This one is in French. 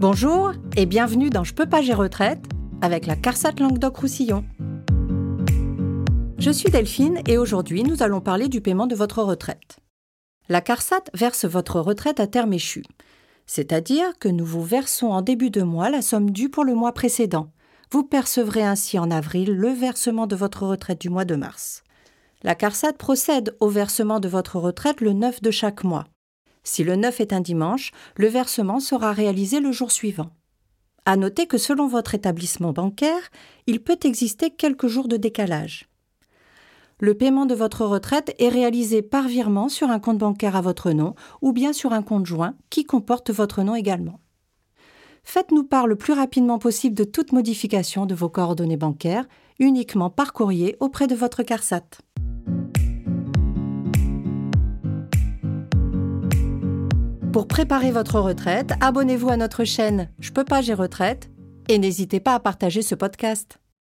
Bonjour et bienvenue dans Je peux pas gérer retraite avec la CARSAT Languedoc-Roussillon. Je suis Delphine et aujourd'hui nous allons parler du paiement de votre retraite. La CARSAT verse votre retraite à terme échu, c'est-à-dire que nous vous versons en début de mois la somme due pour le mois précédent. Vous percevrez ainsi en avril le versement de votre retraite du mois de mars. La CARSAT procède au versement de votre retraite le 9 de chaque mois. Si le 9 est un dimanche, le versement sera réalisé le jour suivant. À noter que selon votre établissement bancaire, il peut exister quelques jours de décalage. Le paiement de votre retraite est réalisé par virement sur un compte bancaire à votre nom ou bien sur un compte joint qui comporte votre nom également. Faites-nous part le plus rapidement possible de toute modification de vos coordonnées bancaires, uniquement par courrier auprès de votre CARSAT. Pour préparer votre retraite, abonnez-vous à notre chaîne Je peux pas, j'ai retraite et n'hésitez pas à partager ce podcast.